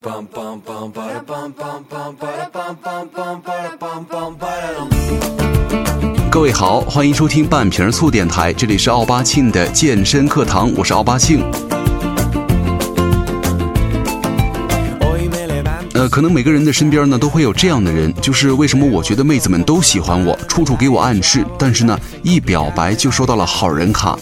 各位好，欢迎收听半瓶醋电台，这里是奥巴庆的健身课堂，我是奥巴庆。呃，可能每个人的身边呢都会有这样的人，就是为什么我觉得妹子们都喜欢我，处处给我暗示，但是呢一表白就收到了好人卡。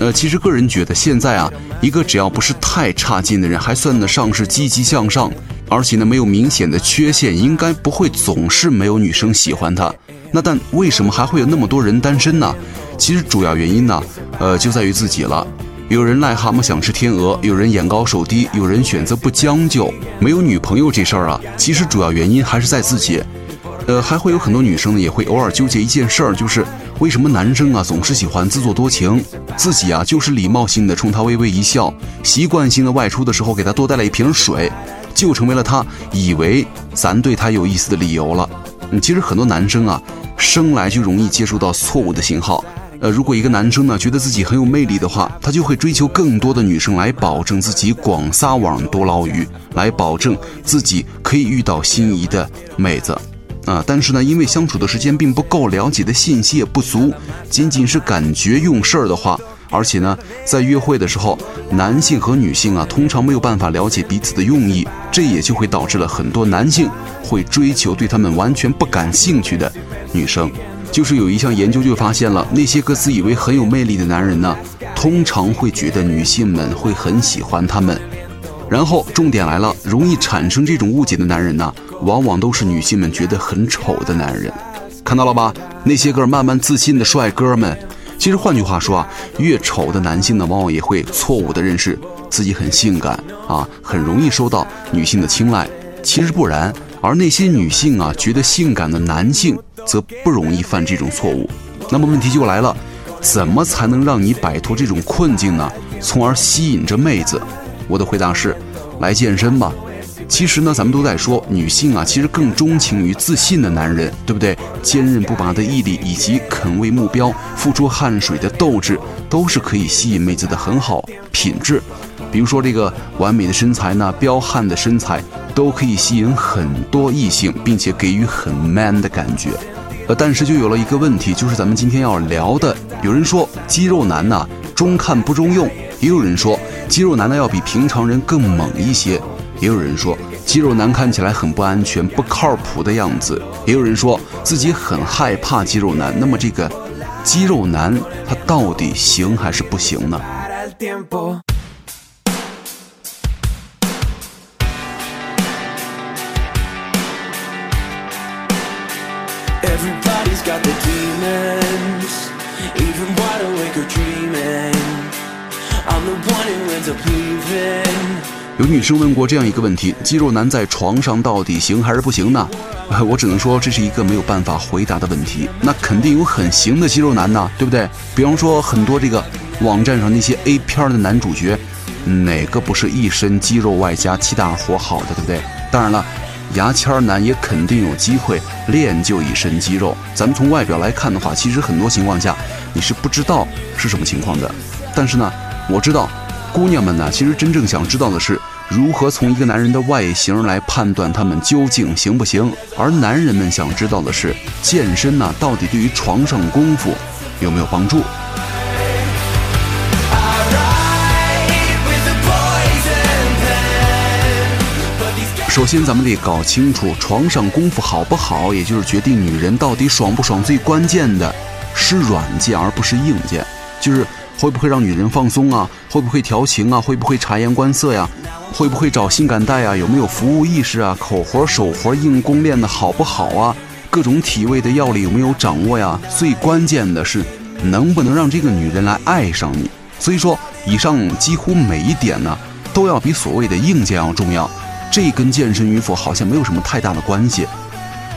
呃，其实个人觉得现在啊，一个只要不是太差劲的人，还算得上是积极向上，而且呢没有明显的缺陷，应该不会总是没有女生喜欢他。那但为什么还会有那么多人单身呢？其实主要原因呢，呃，就在于自己了。有人癞蛤蟆想吃天鹅，有人眼高手低，有人选择不将就。没有女朋友这事儿啊，其实主要原因还是在自己。呃，还会有很多女生呢，也会偶尔纠结一件事儿，就是为什么男生啊总是喜欢自作多情，自己啊就是礼貌性的冲他微微一笑，习惯性的外出的时候给他多带了一瓶水，就成为了他以为咱对他有意思的理由了。嗯，其实很多男生啊，生来就容易接触到错误的信号。呃，如果一个男生呢觉得自己很有魅力的话，他就会追求更多的女生来保证自己广撒网多捞鱼，来保证自己可以遇到心仪的妹子，啊，但是呢，因为相处的时间并不够，了解的信息也不足，仅仅是感觉用事儿的话，而且呢，在约会的时候，男性和女性啊通常没有办法了解彼此的用意，这也就会导致了很多男性会追求对他们完全不感兴趣的女生。就是有一项研究就发现了，那些个自以为很有魅力的男人呢，通常会觉得女性们会很喜欢他们。然后重点来了，容易产生这种误解的男人呢，往往都是女性们觉得很丑的男人。看到了吧？那些个慢慢自信的帅哥们，其实换句话说啊，越丑的男性呢，往往也会错误的认识自己很性感啊，很容易受到女性的青睐。其实不然，而那些女性啊，觉得性感的男性。则不容易犯这种错误。那么问题就来了，怎么才能让你摆脱这种困境呢？从而吸引着妹子？我的回答是，来健身吧。其实呢，咱们都在说，女性啊，其实更钟情于自信的男人，对不对？坚韧不拔的毅力以及肯为目标付出汗水的斗志，都是可以吸引妹子的很好品质。比如说这个完美的身材呢，彪悍的身材，都可以吸引很多异性，并且给予很 man 的感觉。呃，但是就有了一个问题，就是咱们今天要聊的，有人说肌肉男呢中看不中用，也有人说肌肉男呢要比平常人更猛一些，也有人说肌肉男看起来很不安全、不靠谱的样子，也有人说自己很害怕肌肉男。那么这个肌肉男他到底行还是不行呢？有女生问过这样一个问题：肌肉男在床上到底行还是不行呢？我只能说这是一个没有办法回答的问题。那肯定有很行的肌肉男呢，对不对？比方说很多这个网站上那些 A 片的男主角，哪个不是一身肌肉外加七大活好的，对不对？当然了。牙签男也肯定有机会练就一身肌肉。咱们从外表来看的话，其实很多情况下你是不知道是什么情况的。但是呢，我知道，姑娘们呢，其实真正想知道的是如何从一个男人的外形来判断他们究竟行不行。而男人们想知道的是，健身呢，到底对于床上功夫有没有帮助？首先，咱们得搞清楚床上功夫好不好，也就是决定女人到底爽不爽最关键的是软件，而不是硬件。就是会不会让女人放松啊？会不会调情啊？会不会察言观色呀？会不会找性感带啊？有没有服务意识啊？口活、手活、硬功练的好不好啊？各种体位的要领有没有掌握呀？最关键的是能不能让这个女人来爱上你。所以说，以上几乎每一点呢，都要比所谓的硬件要重要。这跟健身与否好像没有什么太大的关系。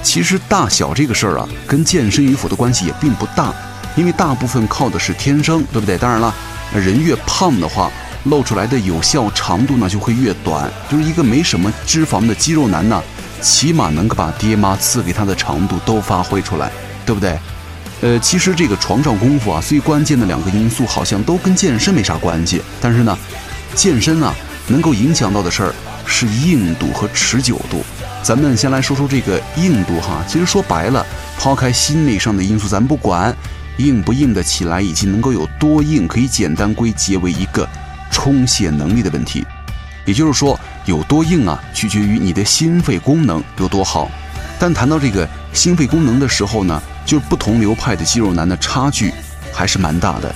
其实大小这个事儿啊，跟健身与否的关系也并不大，因为大部分靠的是天生，对不对？当然了，人越胖的话，露出来的有效长度呢就会越短。就是一个没什么脂肪的肌肉男呢，起码能够把爹妈赐给他的长度都发挥出来，对不对？呃，其实这个床上功夫啊，最关键的两个因素好像都跟健身没啥关系，但是呢，健身啊能够影响到的事儿。是硬度和持久度。咱们先来说说这个硬度哈，其实说白了，抛开心理上的因素咱不管，硬不硬得起来，以及能够有多硬，可以简单归结为一个充血能力的问题。也就是说，有多硬啊，取决于你的心肺功能有多好。但谈到这个心肺功能的时候呢，就是不同流派的肌肉男的差距还是蛮大的。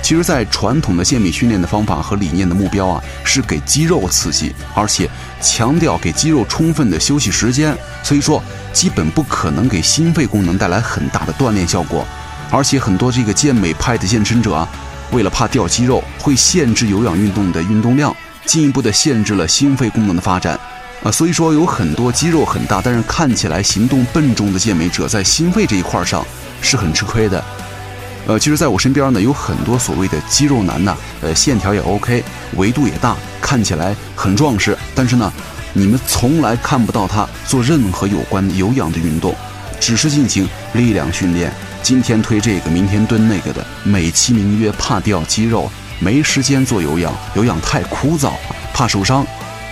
其实，在传统的健美训练的方法和理念的目标啊，是给肌肉刺激，而且强调给肌肉充分的休息时间，所以说基本不可能给心肺功能带来很大的锻炼效果。而且很多这个健美派的健身者啊，为了怕掉肌肉，会限制有氧运动的运动量，进一步的限制了心肺功能的发展。啊，所以说有很多肌肉很大，但是看起来行动笨重的健美者，在心肺这一块上是很吃亏的。呃，其实，在我身边呢，有很多所谓的肌肉男呐，呃，线条也 OK，维度也大，看起来很壮实。但是呢，你们从来看不到他做任何有关有氧的运动，只是进行力量训练，今天推这个，明天蹲那个的，美其名曰怕掉肌肉，没时间做有氧，有氧太枯燥，怕受伤。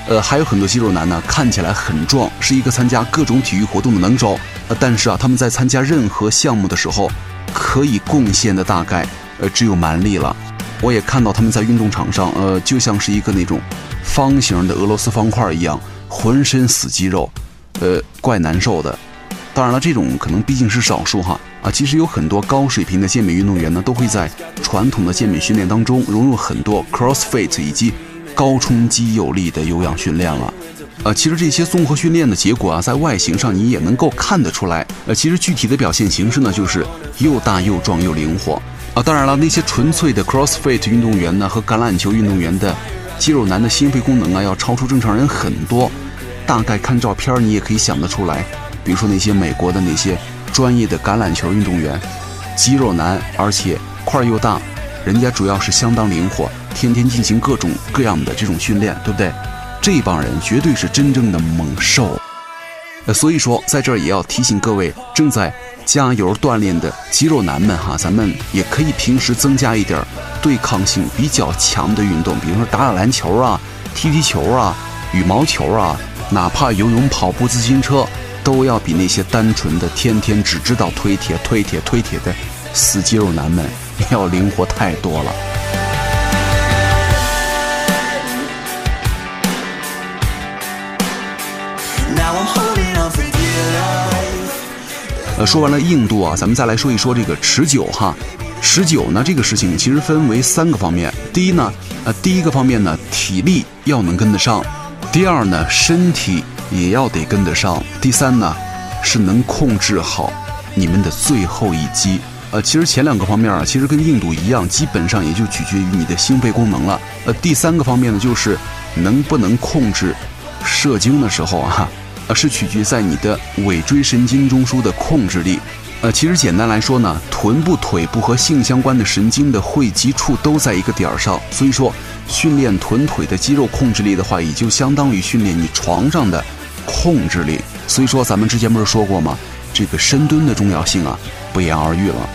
呃，还有很多肌肉男呢，看起来很壮，是一个参加各种体育活动的能手，呃，但是啊，他们在参加任何项目的时候。可以贡献的大概，呃，只有蛮力了。我也看到他们在运动场上，呃，就像是一个那种方形的俄罗斯方块一样，浑身死肌肉，呃，怪难受的。当然了，这种可能毕竟是少数哈。啊，其实有很多高水平的健美运动员呢，都会在传统的健美训练当中融入很多 CrossFit 以及高冲击有力的有氧训练了。呃，其实这些综合训练的结果啊，在外形上你也能够看得出来。呃，其实具体的表现形式呢，就是又大又壮又灵活。啊，当然了，那些纯粹的 CrossFit 运动员呢，和橄榄球运动员的肌肉男的心肺功能啊，要超出正常人很多。大概看照片你也可以想得出来。比如说那些美国的那些专业的橄榄球运动员，肌肉男，而且块又大，人家主要是相当灵活，天天进行各种各样的这种训练，对不对？这帮人绝对是真正的猛兽，呃，所以说在这儿也要提醒各位正在加油锻炼的肌肉男们哈，咱们也可以平时增加一点对抗性比较强的运动，比如说打打篮球啊、踢踢球啊、羽毛球啊，哪怕游泳、跑步、自行车，都要比那些单纯的天天只知道推铁、推铁、推铁的死肌肉男们要灵活太多了。呃，说完了硬度啊，咱们再来说一说这个持久哈。持久呢，这个事情其实分为三个方面。第一呢，呃，第一个方面呢，体力要能跟得上；第二呢，身体也要得跟得上；第三呢，是能控制好你们的最后一击。呃，其实前两个方面啊，其实跟硬度一样，基本上也就取决于你的心肺功能了。呃，第三个方面呢，就是能不能控制射精的时候啊。呃，是取决在你的尾椎神经中枢的控制力。呃，其实简单来说呢，臀部、腿部和性相关的神经的汇集处都在一个点儿上，所以说训练臀腿的肌肉控制力的话，也就相当于训练你床上的控制力。所以说，咱们之前不是说过吗？这个深蹲的重要性啊，不言而喻了。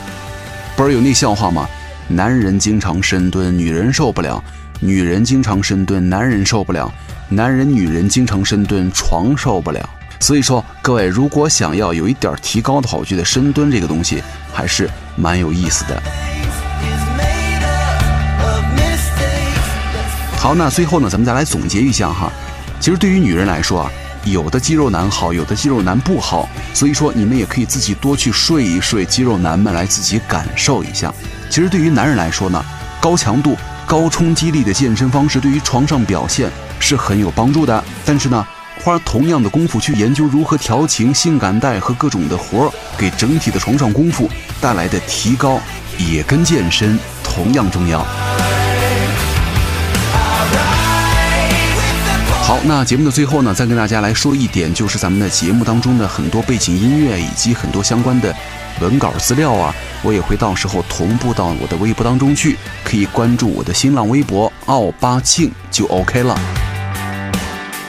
不是有那笑话吗？男人经常深蹲，女人受不了；女人经常深蹲，男人受不了。男人、女人经常深蹲，床受不了。所以说，各位如果想要有一点提高的话，我觉得深蹲这个东西还是蛮有意思的。好，那最后呢，咱们再来总结一下哈。其实对于女人来说啊，有的肌肉男好，有的肌肉男不好。所以说，你们也可以自己多去睡一睡，肌肉男们来自己感受一下。其实对于男人来说呢，高强度、高冲击力的健身方式对于床上表现。是很有帮助的，但是呢，花同样的功夫去研究如何调情、性感带和各种的活儿，给整体的床上功夫带来的提高，也跟健身同样重要。好，那节目的最后呢，再跟大家来说一点，就是咱们的节目当中的很多背景音乐以及很多相关的文稿资料啊，我也会到时候同步到我的微博当中去，可以关注我的新浪微博奥巴庆就 OK 了。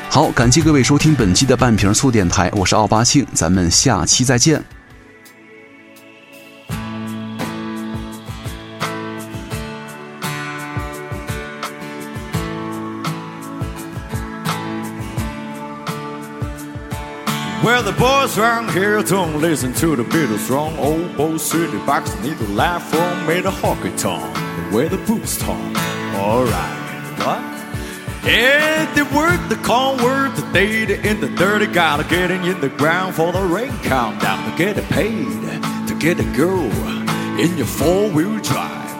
好，感谢各位收听本期的半瓶醋电台，我是奥巴庆，咱们下期再见。Well, the boys around here don't listen to the Beatles wrong. Old Bo City box need to laugh from made a hockey tongue. Where the boots talk. Alright. What? Yeah, they work the corn work the day in the dirty gotta get in the ground for the rain countdown to get it paid to get a girl in your four-wheel drive.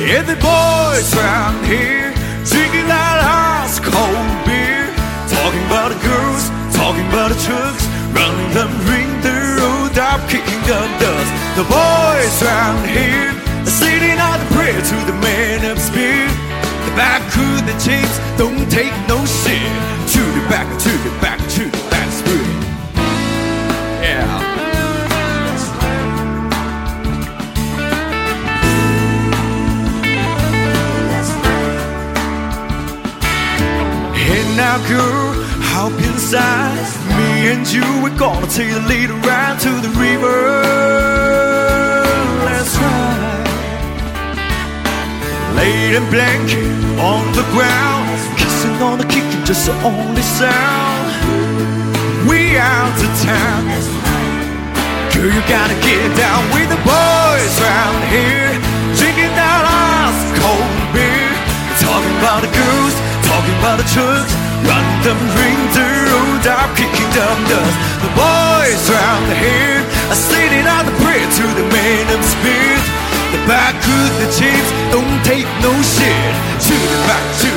Yeah, the boys around here drinking that ice cold beer, talking about the girls, talking about the trucks, running them ring the road up, kicking up dust. The boys around here are sitting out the prayer to the man upstairs. The back crew, the James don't take no shit. To the back, to the back, to the back, spirit. Yeah. Now, girl, hop. Me and you, we're gonna take the lead around to the river. Let's ride. Laid in blanket on the ground, kissing on the kitchen, just the only sound. We out of town. Girl, you gotta get down with the boys around here, drinking that ice cold beer, talking about the girls, talking about the trucks, running them around here are sitting out the prayer to the man of spirit. The back crew, the chips don't take no shit. To the back, to